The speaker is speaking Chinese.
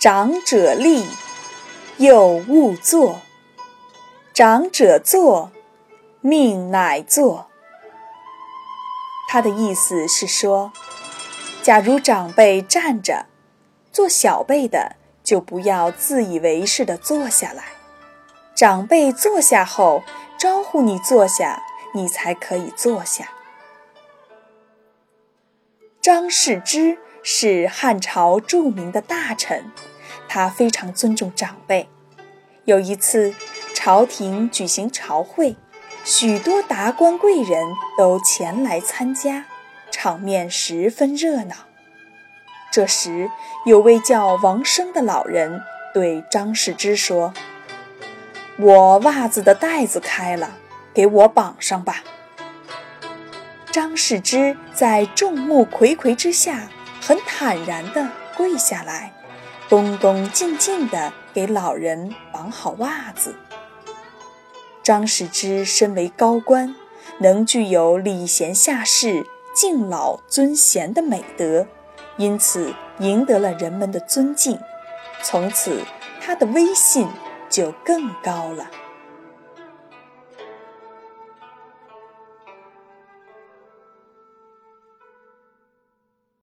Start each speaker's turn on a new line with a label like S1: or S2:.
S1: 长者立，幼勿坐；长者坐，命乃坐。他的意思是说，假如长辈站着，做小辈的就不要自以为是地坐下来。长辈坐下后，招呼你坐下，你才可以坐下。张世之是汉朝著名的大臣，他非常尊重长辈。有一次，朝廷举行朝会。许多达官贵人都前来参加，场面十分热闹。这时，有位叫王生的老人对张世之说：“我袜子的带子开了，给我绑上吧。”张世之在众目睽睽之下，很坦然地跪下来，恭恭敬敬地给老人绑好袜子。张世之身为高官，能具有礼贤下士、敬老尊贤的美德，因此赢得了人们的尊敬。从此，他的威信就更高了。